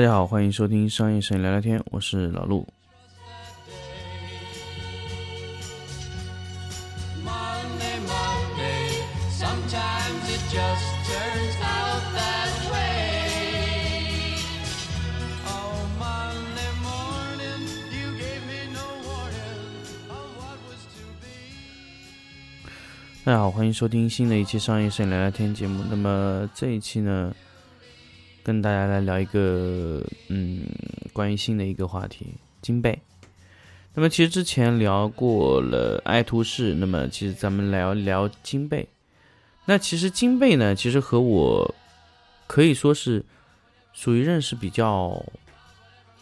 大家好，欢迎收听商业摄影聊聊天，我是老陆。Oh. 大家好，欢迎收听新的一期商业摄影聊聊天节目。那么这一期呢，跟大家来聊一个嗯，关于新的一个话题——金贝。那么其实之前聊过了爱图仕，那么其实咱们聊聊金贝。那其实金贝呢，其实和我可以说是属于认识比较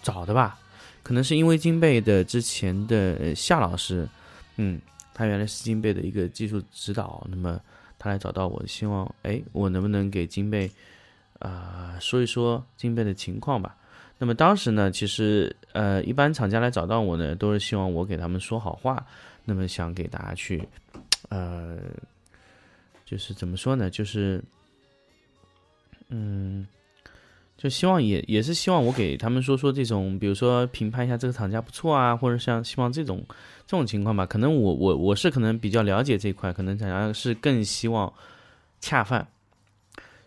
早的吧，可能是因为金贝的之前的夏老师，嗯，他原来是金贝的一个技术指导，那么他来找到我，希望哎，我能不能给金贝啊、说一说金贝的情况吧。那么当时呢，其实呃，一般厂家来找到我呢，都是希望我给他们说好话，那么想给大家去呃，就是怎么说呢，就是嗯。就希望也也是希望我给他们说说这种，比如说评判一下这个厂家不错啊，或者像希望这种这种情况吧。可能我我我是可能比较了解这一块，可能厂家是更希望恰饭。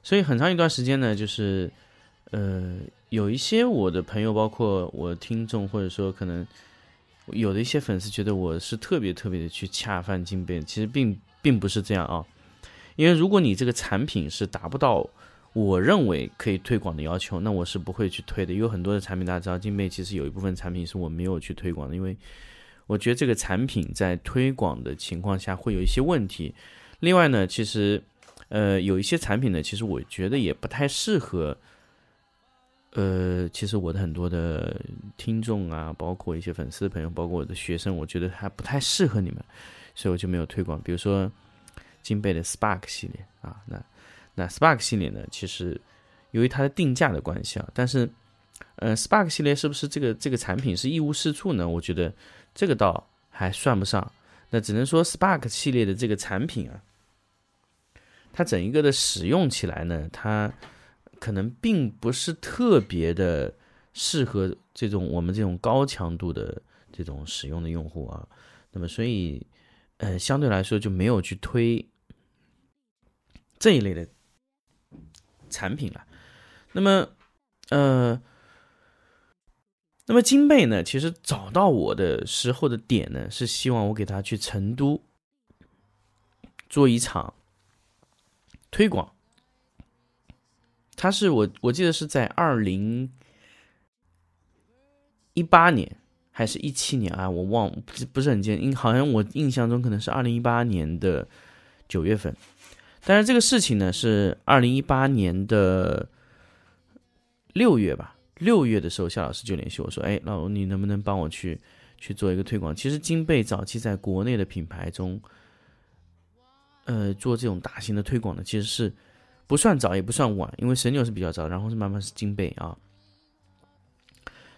所以很长一段时间呢，就是呃有一些我的朋友，包括我听众，或者说可能有的一些粉丝觉得我是特别特别的去恰饭金杯，其实并并不是这样啊。因为如果你这个产品是达不到我认为可以推广的要求，那我是不会去推的。有很多的产品，大家知道，金贝其实有一部分产品是我没有去推广的，因为我觉得这个产品在推广的情况下会有一些问题。另外呢，其实呃有一些产品呢，其实我觉得也不太适合。呃，其实我的很多的听众啊，包括一些粉丝的朋友，包括我的学生，我觉得还不太适合你们，所以我就没有推广。比如说金贝的 Spark 系列啊，那那 Spark 系列呢，其实由于它的定价的关系啊，但是呃 Spark 系列是不是这个这个产品是一无是处呢？我觉得这个倒还算不上，那只能说 Spark 系列的这个产品啊，它整一个的使用起来呢，它可能并不是特别的适合这种我们这种高强度的这种使用的用户啊，那么所以呃相对来说就没有去推这一类的产品了。那么呃，那么金贝呢，其实找到我的时候的点呢，是希望我给他去成都做一场推广。他是我我记得是在二零一八年还是一七年啊？我忘不是不是很记，因好像我印象中可能是二零一八年的九月份。但是这个事情呢，是二零一八年的六月吧，六月的时候，夏老师就联系我说：“哎，老卢，你能不能帮我去去做一个推广？”其实金贝早期在国内的品牌中，呃，做这种大型的推广呢，其实是不算早也不算晚，因为神牛是比较早，然后是慢慢是金贝啊。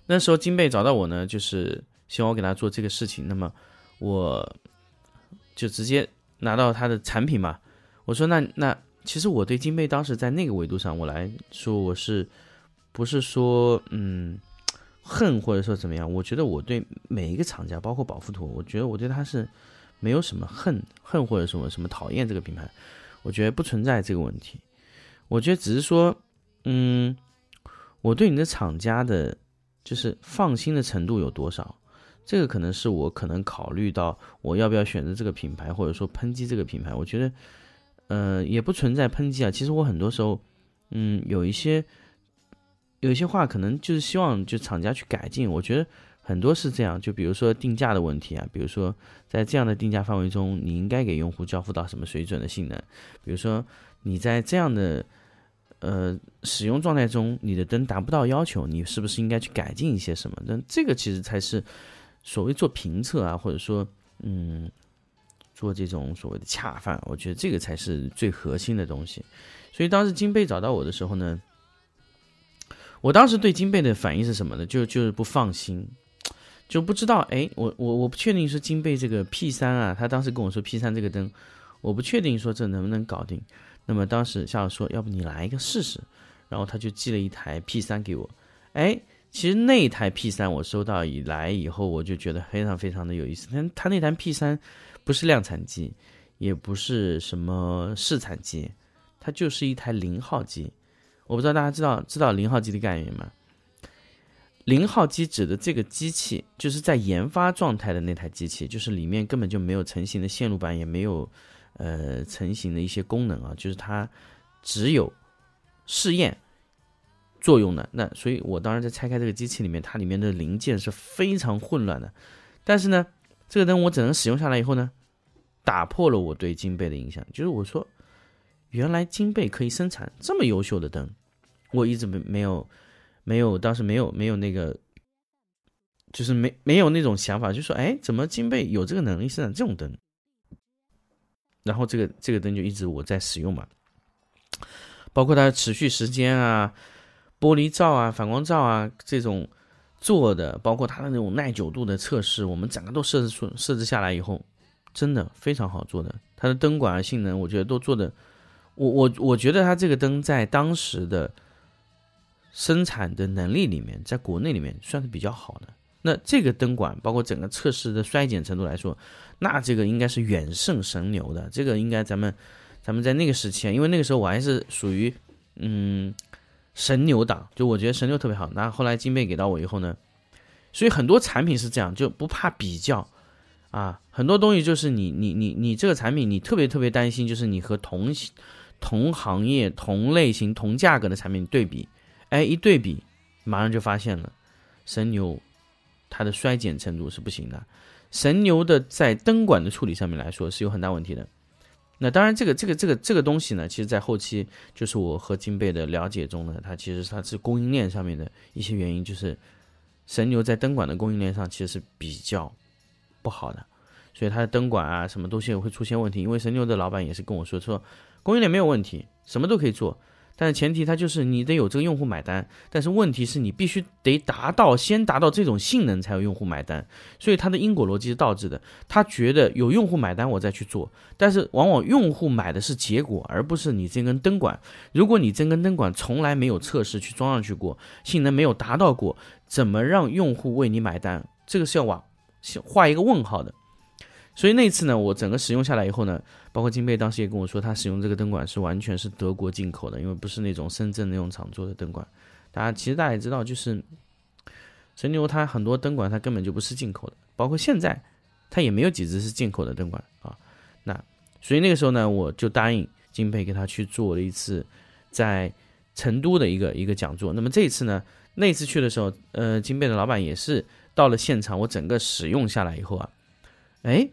那时候金贝找到我呢，就是希望我给他做这个事情，那么我就直接拿到他的产品嘛。我说那那其实我对金贝当时在那个维度上，我来说我是不是说嗯恨或者说怎么样？我觉得我对每一个厂家，包括宝富图，我觉得我对他是没有什么恨恨或者什么什么讨厌这个品牌，我觉得不存在这个问题。我觉得只是说，嗯，我对你的厂家的，就是放心的程度有多少，这个可能是我可能考虑到我要不要选择这个品牌，或者说抨击这个品牌。我觉得。呃，也不存在抨击啊。其实我很多时候，嗯，有一些有一些话，可能就是希望就厂家去改进。我觉得很多是这样，就比如说定价的问题啊，比如说在这样的定价范围中，你应该给用户交付到什么水准的性能？比如说你在这样的呃使用状态中，你的灯达不到要求，你是不是应该去改进一些什么？那这个其实才是所谓做评测啊，或者说嗯。做这种所谓的恰饭，我觉得这个才是最核心的东西。所以当时金贝找到我的时候呢，我当时对金贝的反应是什么呢？就就是不放心，就不知道哎，我我我不确定是金贝这个 P 三啊，他当时跟我说 P 三这个灯，我不确定说这能不能搞定。那么当时夏老说，要不你来一个试试，然后他就寄了一台 P 三给我。哎，其实那台 P 三我收到以来以后，我就觉得非常非常的有意思。但他那台 P 三不是量产机，也不是什么试产机，它就是一台零号机。我不知道大家知道知道零号机的概念吗？零号机指的这个机器，就是在研发状态的那台机器，就是里面根本就没有成型的线路板，也没有呃成型的一些功能啊，就是它只有试验作用的。那所以，我当时在拆开这个机器里面，它里面的零件是非常混乱的。但是呢，这个灯我整个使用下来以后呢，打破了我对金贝的印象，就是我说，原来金贝可以生产这么优秀的灯，我一直没没有。没有，当时没有没有那个，就是没没有那种想法，就说哎，怎么金贝有这个能力生产这种灯？然后这个这个灯就一直我在使用嘛，包括它的持续时间啊、玻璃罩啊、反光罩啊这种做的，包括它的那种耐久度的测试，我们整个都设置出设置下来以后，真的非常好做的。它的灯管性能，我觉得都做的，我我我觉得它这个灯在当时的。生产的能力里面，在国内里面算是比较好的。那这个灯管，包括整个测试的衰减程度来说，那这个应该是远胜神牛的。这个应该咱们，咱们在那个时期，因为那个时候我还是属于嗯神牛党，就我觉得神牛特别好。那后来金贝给到我以后呢，所以很多产品是这样，就不怕比较啊。很多东西就是你你你你这个产品，你特别特别担心，就是你和同同行业、同类型、同价格的产品对比。哎，一对比，马上就发现了，神牛它的衰减程度是不行的。神牛的在灯管的处理上面来说是有很大问题的。那当然，这个这个这个这个东西呢，其实在后期就是我和金贝的了解中呢，它其实它是供应链上面的一些原因，就是神牛在灯管的供应链上其实是比较不好的，所以它的灯管啊什么东西会出现问题。因为神牛的老板也是跟我说，说供应链没有问题，什么都可以做。但是前提，它就是你得有这个用户买单。但是问题是你必须得达到，先达到这种性能才有用户买单。所以它的因果逻辑是倒置的。他觉得有用户买单，我再去做。但是往往用户买的是结果，而不是你这根灯管。如果你这根灯管从来没有测试去装上去过，性能没有达到过，怎么让用户为你买单？这个是要往画一个问号的。所以那次呢，我整个使用下来以后呢，包括金贝当时也跟我说，他使用这个灯管是完全是德国进口的，因为不是那种深圳那种厂做的灯管。大家其实大家也知道，就是神牛它很多灯管它根本就不是进口的，包括现在它也没有几只是进口的灯管啊。那所以那个时候呢，我就答应金贝给他去做了一次在成都的一个一个讲座。那么这一次呢，那次去的时候，呃，金贝的老板也是到了现场，我整个使用下来以后啊，哎。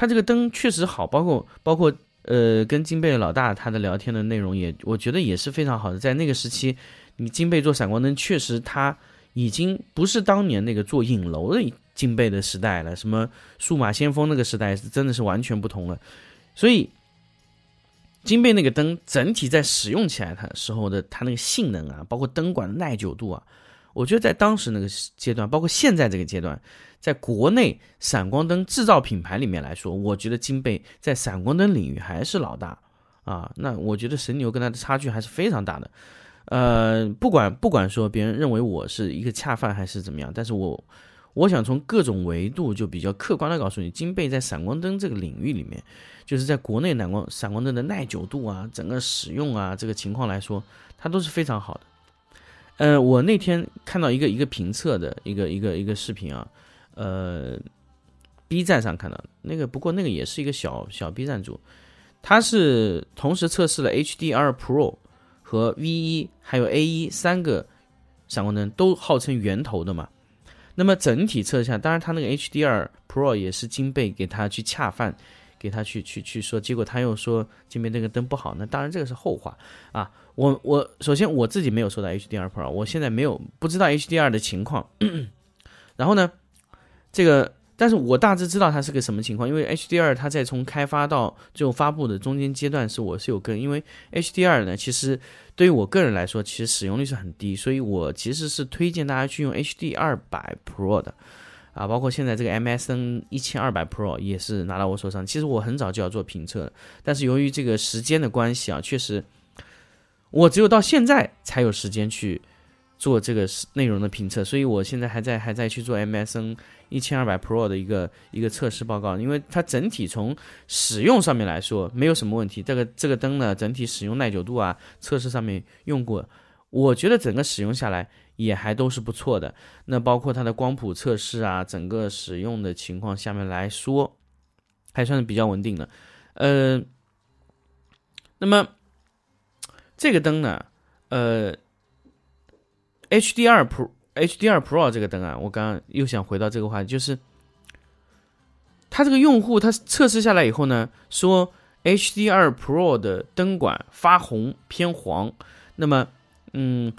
它这个灯确实好，包括包括呃，跟金贝老大他的聊天的内容也，我觉得也是非常好的。在那个时期，你金贝做闪光灯，确实它已经不是当年那个做影楼的金贝的时代了，什么数码先锋那个时代是真的是完全不同了。所以金贝那个灯整体在使用起来它时候的它那个性能啊，包括灯管的耐久度啊，我觉得在当时那个阶段，包括现在这个阶段。在国内闪光灯制造品牌里面来说，我觉得金贝在闪光灯领域还是老大啊。那我觉得神牛跟它的差距还是非常大的。呃，不管不管说别人认为我是一个恰饭还是怎么样，但是我我想从各种维度就比较客观的告诉你，金贝在闪光灯这个领域里面，就是在国内闪光闪光灯的耐久度啊，整个使用啊这个情况来说，它都是非常好的。呃，我那天看到一个一个评测的一个一个一个视频啊。呃，B 站上看到那个，不过那个也是一个小小 B 站主，他是同时测试了 HDR Pro 和 V 一还有 A 一三个闪光灯，都号称源头的嘛。那么整体测下，当然他那个 HDR Pro 也是金贝给他去恰饭，给他去去去说，结果他又说金贝那个灯不好，那当然这个是后话啊。我我首先我自己没有收到 HDR Pro，我现在没有不知道 HDR 的情况，然后呢？这个，但是我大致知道它是个什么情况，因为 HDR 它在从开发到最后发布的中间阶段是我是有跟，因为 HDR 呢，其实对于我个人来说，其实使用率是很低，所以我其实是推荐大家去用 HD 二百 Pro 的，啊，包括现在这个 MSN 一千二百 Pro 也是拿到我手上，其实我很早就要做评测了但是由于这个时间的关系啊，确实我只有到现在才有时间去。做这个内容的评测，所以我现在还在还在去做 MSN 一千二百 Pro 的一个一个测试报告，因为它整体从使用上面来说没有什么问题。这个这个灯呢，整体使用耐久度啊，测试上面用过，我觉得整个使用下来也还都是不错的。那包括它的光谱测试啊，整个使用的情况下面来说，还算是比较稳定的。呃，那么这个灯呢，呃，HDR Pro HDR Pro 这个灯啊，我刚刚又想回到这个话题，就是它这个用户他测试下来以后呢，说 HDR Pro 的灯管发红偏黄，那么嗯，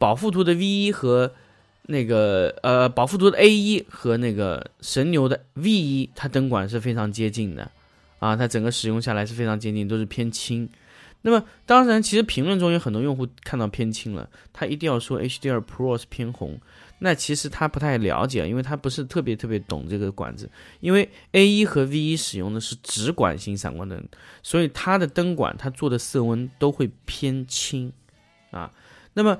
保富图的 V 一和那个呃保富图的 A 一和那个神牛的 V 一，它灯管是非常接近的啊，它整个使用下来是非常接近，都是偏轻。那么当然，其实评论中有很多用户看到偏轻了，他一定要说 HDR Pro 是偏红，那其实他不太了解，因为他不是特别特别懂这个管子。因为 A 一和 V 一使用的是直管型闪光灯，所以它的灯管它做的色温都会偏轻啊。那么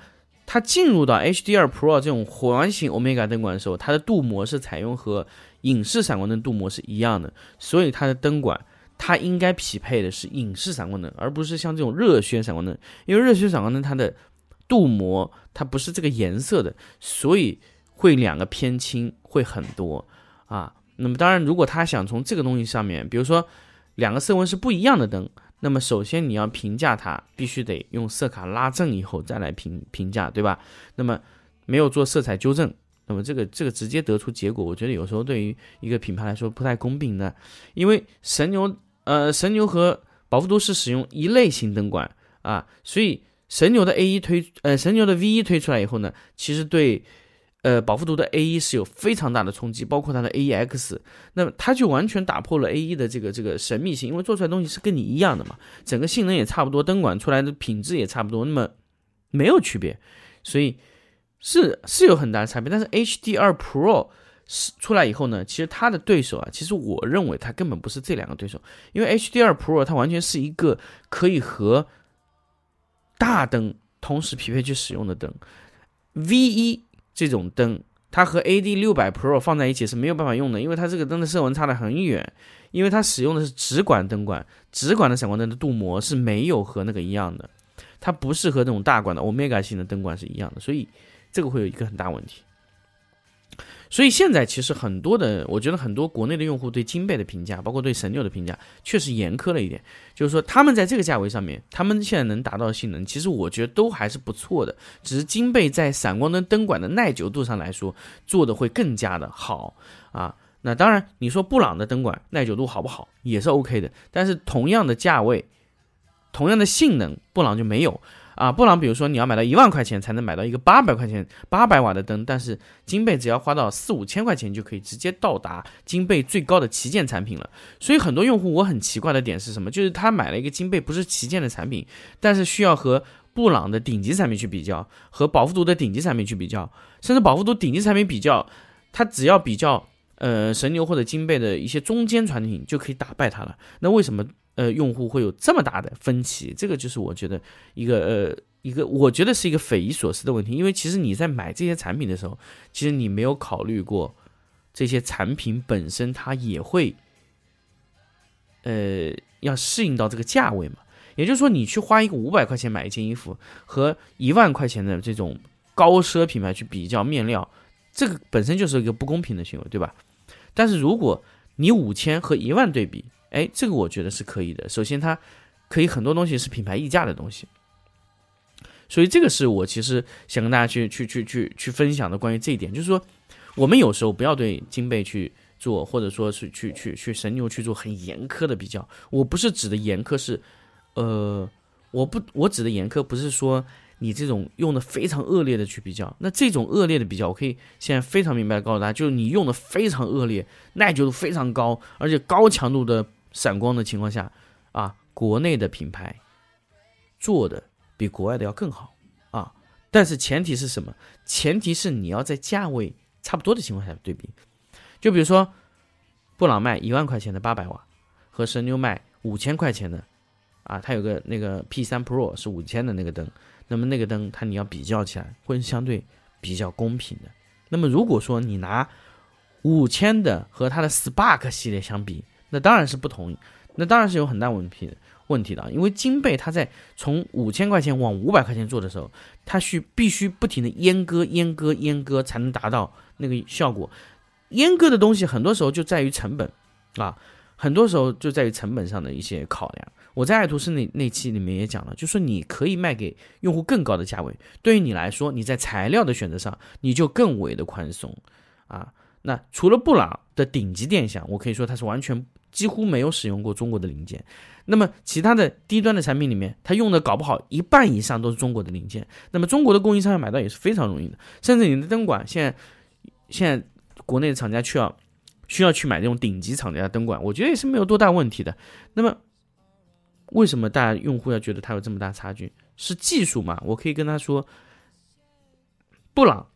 它进入到 HDR Pro 这种环形 Omega 灯管的时候，它的镀膜是采用和影视闪光灯镀膜是一样的，所以它的灯管。它应该匹配的是影视闪光灯，而不是像这种热靴闪光灯，因为热靴闪光灯它的镀膜它不是这个颜色的，所以会两个偏轻会很多啊。那么当然，如果他想从这个东西上面，比如说两个色温是不一样的灯，那么首先你要评价它，必须得用色卡拉正以后再来评评价，对吧？那么没有做色彩纠正，那么这个这个直接得出结果，我觉得有时候对于一个品牌来说不太公平的，因为神牛。呃，神牛和宝富都是使用一类型灯管啊，所以神牛的 A 一推，呃，神牛的 V 一推出来以后呢，其实对，呃，宝富都的 A 一是有非常大的冲击，包括它的 A 一 X，那么它就完全打破了 A 一的这个这个神秘性，因为做出来东西是跟你一样的嘛，整个性能也差不多，灯管出来的品质也差不多，那么没有区别，所以是是有很大的差别，但是 HDR Pro 是。出来以后呢，其实它的对手啊，其实我认为它根本不是这两个对手，因为 HDR Pro 它完全是一个可以和大灯同时匹配去使用的灯，V 一这种灯，它和 AD 六百 Pro 放在一起是没有办法用的，因为它这个灯的色温差的很远，因为它使用的是直管灯管，直管的闪光灯的镀膜是没有和那个一样的，它不适合这种大管的 Omega 型的灯管是一样的，所以这个会有一个很大问题。所以现在其实很多的，我觉得很多国内的用户对金贝的评价，包括对神牛的评价，确实严苛了一点。就是说，他们在这个价位上面，他们现在能达到的性能，其实我觉得都还是不错的。只是金贝在闪光灯灯管的耐久度上来说，做的会更加的好啊。那当然，你说布朗的灯管耐久度好不好，也是 OK 的。但是同样的价位，同样的性能，布朗就没有。啊，布朗，比如说你要买到一万块钱才能买到一个八百块钱八百瓦的灯，但是金贝只要花到四五千块钱就可以直接到达金贝最高的旗舰产品了。所以很多用户我很奇怪的点是什么？就是他买了一个金贝不是旗舰的产品，但是需要和布朗的顶级产品去比较，和宝富图的顶级产品去比较，甚至宝富图顶级产品比较，他只要比较呃神牛或者金贝的一些中间产品就可以打败它了。那为什么？呃，用户会有这么大的分歧，这个就是我觉得一个呃一个，我觉得是一个匪夷所思的问题。因为其实你在买这些产品的时候，其实你没有考虑过这些产品本身它也会呃要适应到这个价位嘛。也就是说，你去花一个五百块钱买一件衣服，和一万块钱的这种高奢品牌去比较面料，这个本身就是一个不公平的行为，对吧？但是如果你五千和一万对比，哎，这个我觉得是可以的。首先，它可以很多东西是品牌溢价的东西，所以这个是我其实想跟大家去去去去去分享的关于这一点，就是说，我们有时候不要对金贝去做，或者说是去去去神牛去做很严苛的比较。我不是指的严苛是，呃，我不我指的严苛不是说你这种用的非常恶劣的去比较。那这种恶劣的比较，我可以现在非常明白的告诉大家，就是你用的非常恶劣，耐久度非常高，而且高强度的。闪光的情况下，啊，国内的品牌做的比国外的要更好啊，但是前提是什么？前提是你要在价位差不多的情况下对比。就比如说，布朗卖一万块钱的八百瓦，和神牛卖五千块钱的，啊，它有个那个 P 三 Pro 是五千的那个灯，那么那个灯它你要比较起来会相对比较公平的。那么如果说你拿五千的和它的 Spark 系列相比，那当然是不同，那当然是有很大问题问题的。因为金贝它在从五千块钱往五百块钱做的时候，它需必须不停的阉割、阉割、阉割，才能达到那个效果。阉割的东西很多时候就在于成本啊，很多时候就在于成本上的一些考量。我在爱图仕那那期里面也讲了，就说你可以卖给用户更高的价位，对于你来说，你在材料的选择上你就更为的宽松啊。那除了布朗的顶级电箱，我可以说它是完全几乎没有使用过中国的零件。那么其他的低端的产品里面，它用的搞不好一半以上都是中国的零件。那么中国的供应商要买到也是非常容易的，甚至你的灯管现在现在国内的厂家需要需要去买这种顶级厂家的灯管，我觉得也是没有多大问题的。那么为什么大家用户要觉得它有这么大差距？是技术嘛？我可以跟他说，布朗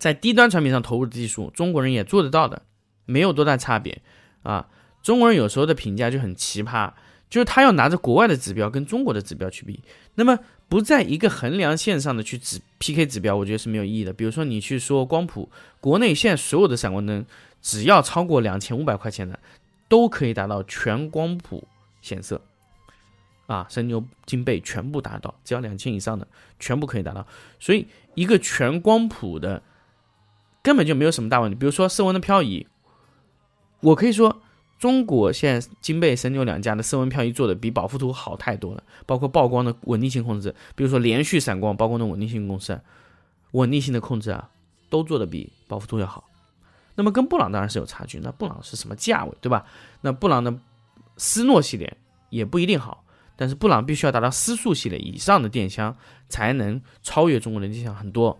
在低端产品上投入的技术，中国人也做得到的，没有多大差别啊。中国人有时候的评价就很奇葩，就是他要拿着国外的指标跟中国的指标去比，那么不在一个衡量线上的去指 PK 指标，我觉得是没有意义的。比如说你去说光谱，国内现在所有的闪光灯，只要超过两千五百块钱的，都可以达到全光谱显色。啊，神牛、金贝全部达到，只要两千以上的全部可以达到。所以一个全光谱的根本就没有什么大问题。比如说色温的漂移，我可以说中国现在金贝、神牛两家的色温漂移做的比宝富图好太多了，包括曝光的稳定性控制，比如说连续闪光曝光的稳定性公式、稳定性的控制啊，都做的比宝富图要好。那么跟布朗当然是有差距，那布朗是什么价位，对吧？那布朗的斯诺系列也不一定好。但是布朗必须要达到思速系列以上的电箱，才能超越中国的电箱很多。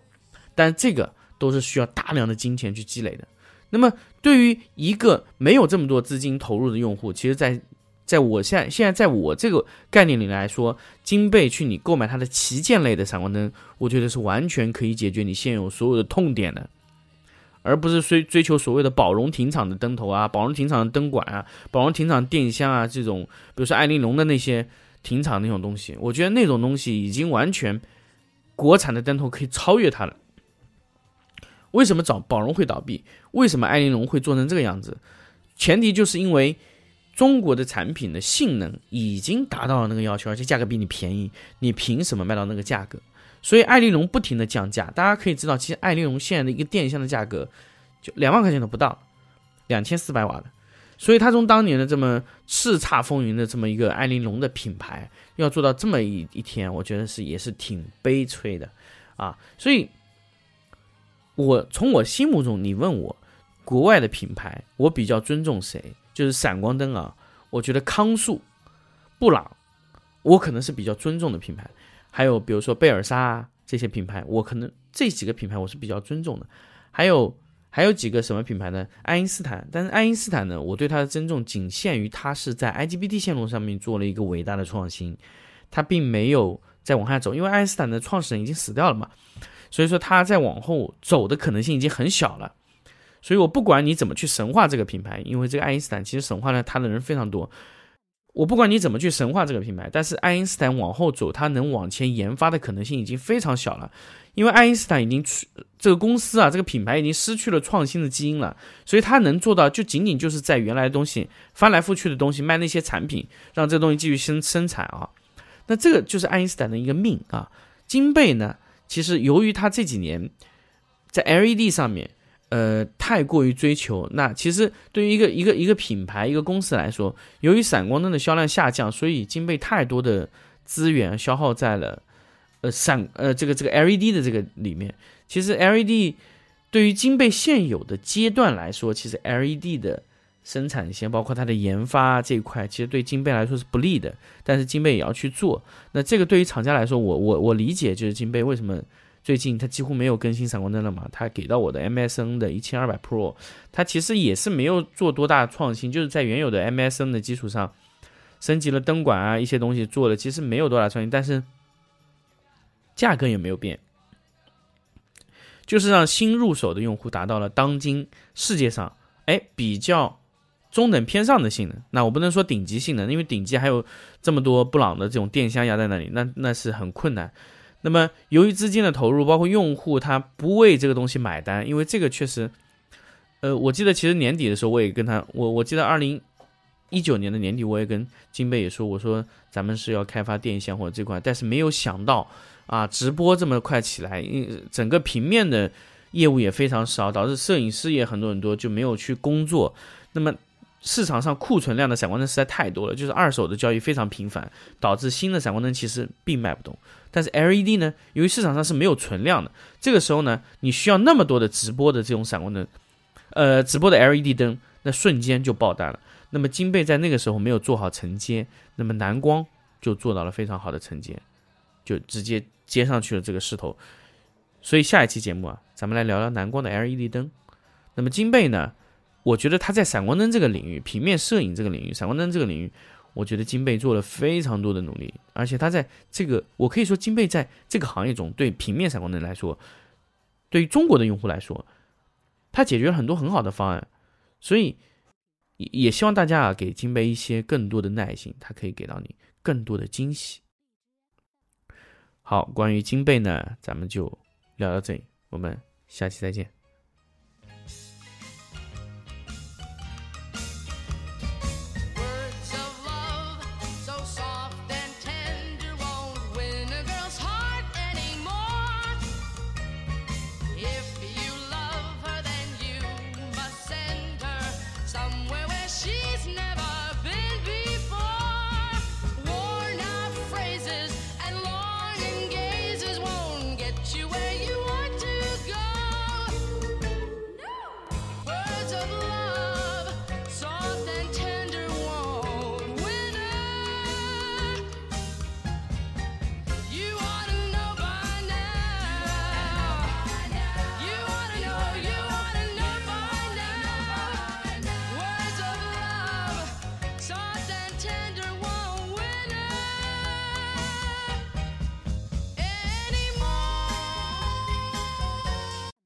但这个都是需要大量的金钱去积累的。那么对于一个没有这么多资金投入的用户，其实，在在我现在现在在我这个概念里来说，金贝去你购买它的旗舰类的闪光灯，我觉得是完全可以解决你现有所有的痛点的，而不是追追求所谓的宝荣停产的灯头啊、宝荣停产的灯管啊、宝荣停产电箱啊这种，比如说爱玲珑的那些。停产那种东西，我觉得那种东西已经完全国产的灯头可以超越它了。为什么找宝龙会倒闭？为什么爱玲珑会做成这个样子？前提就是因为中国的产品的性能已经达到了那个要求，而且价格比你便宜，你凭什么卖到那个价格？所以爱玲珑不停的降价。大家可以知道，其实爱玲珑现在的一个电箱的价格就两万块钱都不到，两千四百瓦的。所以，他从当年的这么叱咤风云的这么一个爱玲珑的品牌，要做到这么一一天，我觉得是也是挺悲催的，啊！所以，我从我心目中，你问我国外的品牌，我比较尊重谁？就是闪光灯啊，我觉得康素、布朗，我可能是比较尊重的品牌。还有比如说贝尔莎啊这些品牌，我可能这几个品牌我是比较尊重的。还有。还有几个什么品牌呢？爱因斯坦，但是爱因斯坦呢，我对它的尊重仅限于它是在 IGBT 线路上面做了一个伟大的创新，它并没有再往下走，因为爱因斯坦的创始人已经死掉了嘛，所以说它再往后走的可能性已经很小了。所以我不管你怎么去神话这个品牌，因为这个爱因斯坦其实神话了他的人非常多。我不管你怎么去神话这个品牌，但是爱因斯坦往后走，它能往前研发的可能性已经非常小了，因为爱因斯坦已经去这个公司啊，这个品牌已经失去了创新的基因了，所以它能做到就仅仅就是在原来的东西翻来覆去的东西卖那些产品，让这东西继续生生产啊。那这个就是爱因斯坦的一个命啊。金贝呢，其实由于它这几年在 LED 上面。呃，太过于追求，那其实对于一个一个一个品牌一个公司来说，由于闪光灯的销量下降，所以金贝太多的资源消耗在了呃闪呃这个这个 LED 的这个里面。其实 LED 对于金贝现有的阶段来说，其实 LED 的生产线包括它的研发这一块，其实对金贝来说是不利的。但是金贝也要去做。那这个对于厂家来说，我我我理解就是金贝为什么。最近它几乎没有更新闪光灯了嘛？它给到我的 MSN 的一千二百 Pro，它其实也是没有做多大创新，就是在原有的 MSN 的基础上升级了灯管啊一些东西做的，其实没有多大创新，但是价格也没有变，就是让新入手的用户达到了当今世界上哎比较中等偏上的性能。那我不能说顶级性能，因为顶级还有这么多布朗的这种电箱压在那里，那那是很困难。那么由于资金的投入，包括用户他不为这个东西买单，因为这个确实，呃，我记得其实年底的时候我也跟他，我我记得二零一九年的年底我也跟金贝也说，我说咱们是要开发电箱或者这块，但是没有想到啊，直播这么快起来，因整个平面的业务也非常少，导致摄影师也很多很多就没有去工作，那么。市场上库存量的闪光灯实在太多了，就是二手的交易非常频繁，导致新的闪光灯其实并卖不动。但是 LED 呢，由于市场上是没有存量的，这个时候呢，你需要那么多的直播的这种闪光灯，呃，直播的 LED 灯，那瞬间就爆单了。那么金贝在那个时候没有做好承接，那么蓝光就做到了非常好的承接，就直接接上去了这个势头。所以下一期节目啊，咱们来聊聊蓝光的 LED 灯。那么金贝呢？我觉得他在闪光灯这个领域，平面摄影这个领域，闪光灯这个领域，我觉得金贝做了非常多的努力，而且他在这个，我可以说金贝在这个行业中，对平面闪光灯来说，对于中国的用户来说，他解决了很多很好的方案，所以也也希望大家啊，给金贝一些更多的耐心，他可以给到你更多的惊喜。好，关于金贝呢，咱们就聊到这里，我们下期再见。